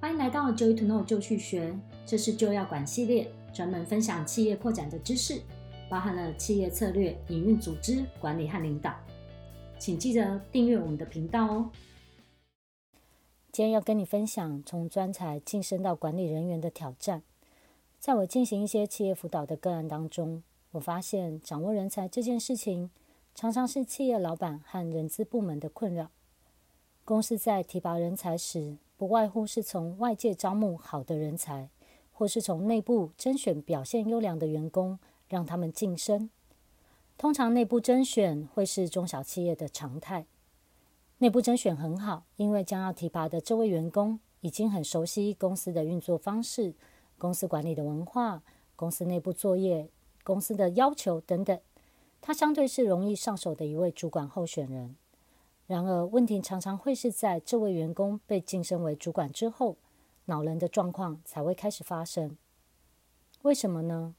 欢迎来到 Joy to Know 就去学，这是就要管系列，专门分享企业扩展的知识，包含了企业策略、营运、组织管理和领导。请记得订阅我们的频道哦。今天要跟你分享从专才晋升到管理人员的挑战。在我进行一些企业辅导的个案当中，我发现掌握人才这件事情，常常是企业老板和人资部门的困扰。公司在提拔人才时，不外乎是从外界招募好的人才，或是从内部甄选表现优良的员工，让他们晋升。通常内部甄选会是中小企业的常态。内部甄选很好，因为将要提拔的这位员工已经很熟悉公司的运作方式、公司管理的文化、公司内部作业、公司的要求等等，他相对是容易上手的一位主管候选人。然而，问题常常会是在这位员工被晋升为主管之后，恼人的状况才会开始发生。为什么呢？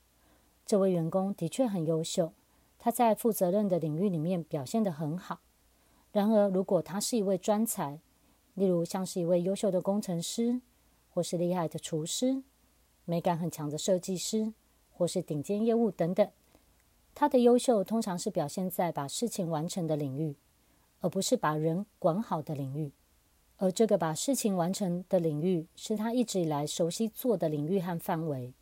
这位员工的确很优秀，他在负责任的领域里面表现得很好。然而，如果他是一位专才，例如像是一位优秀的工程师，或是厉害的厨师、美感很强的设计师，或是顶尖业务等等，他的优秀通常是表现在把事情完成的领域。而不是把人管好的领域，而这个把事情完成的领域是他一直以来熟悉做的领域和范围。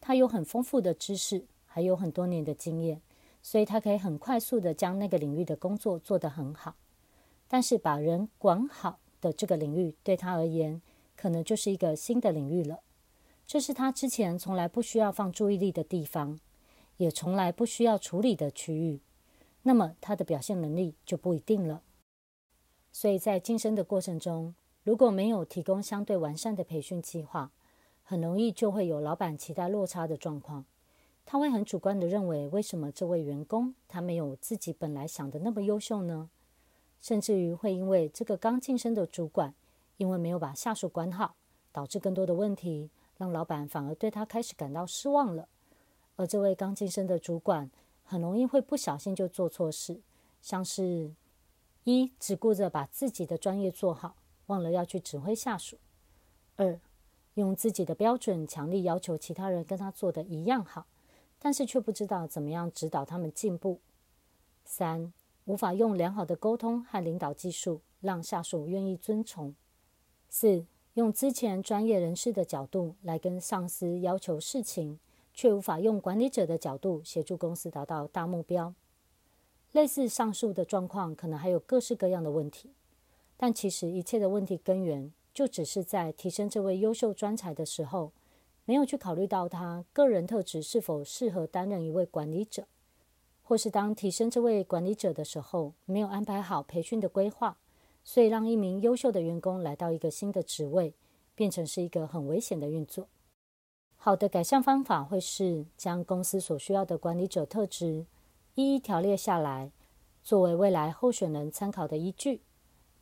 他有很丰富的知识，还有很多年的经验，所以他可以很快速的将那个领域的工作做得很好。但是把人管好的这个领域对他而言，可能就是一个新的领域了。这是他之前从来不需要放注意力的地方，也从来不需要处理的区域。那么他的表现能力就不一定了。所以在晋升的过程中，如果没有提供相对完善的培训计划，很容易就会有老板期待落差的状况。他会很主观地认为，为什么这位员工他没有自己本来想的那么优秀呢？甚至于会因为这个刚晋升的主管，因为没有把下属管好，导致更多的问题，让老板反而对他开始感到失望了。而这位刚晋升的主管，很容易会不小心就做错事，像是。一只顾着把自己的专业做好，忘了要去指挥下属；二用自己的标准强力要求其他人跟他做的一样好，但是却不知道怎么样指导他们进步；三无法用良好的沟通和领导技术让下属愿意遵从；四用之前专业人士的角度来跟上司要求事情，却无法用管理者的角度协助公司达到大目标。类似上述的状况，可能还有各式各样的问题，但其实一切的问题根源，就只是在提升这位优秀专才的时候，没有去考虑到他个人特质是否适合担任一位管理者，或是当提升这位管理者的时候，没有安排好培训的规划，所以让一名优秀的员工来到一个新的职位，变成是一个很危险的运作。好的改善方法会是将公司所需要的管理者特质。一一条列下来，作为未来候选人参考的依据，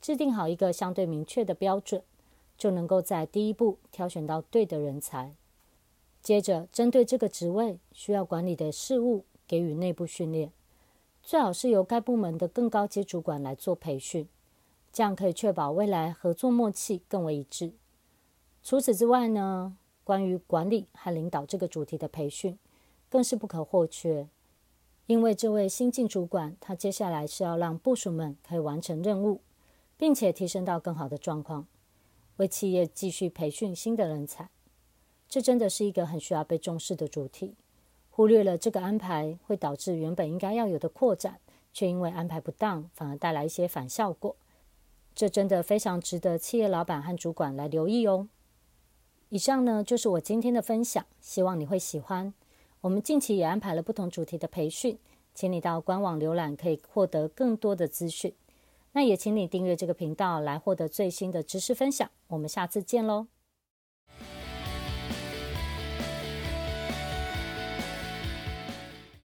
制定好一个相对明确的标准，就能够在第一步挑选到对的人才。接着，针对这个职位需要管理的事务，给予内部训练，最好是由该部门的更高阶主管来做培训，这样可以确保未来合作默契更为一致。除此之外呢，关于管理和领导这个主题的培训，更是不可或缺。因为这位新晋主管，他接下来是要让部属们可以完成任务，并且提升到更好的状况，为企业继续培训新的人才。这真的是一个很需要被重视的主题。忽略了这个安排，会导致原本应该要有的扩展，却因为安排不当，反而带来一些反效果。这真的非常值得企业老板和主管来留意哦。以上呢，就是我今天的分享，希望你会喜欢。我们近期也安排了不同主题的培训，请你到官网浏览，可以获得更多的资讯。那也请你订阅这个频道来获得最新的知识分享。我们下次见喽。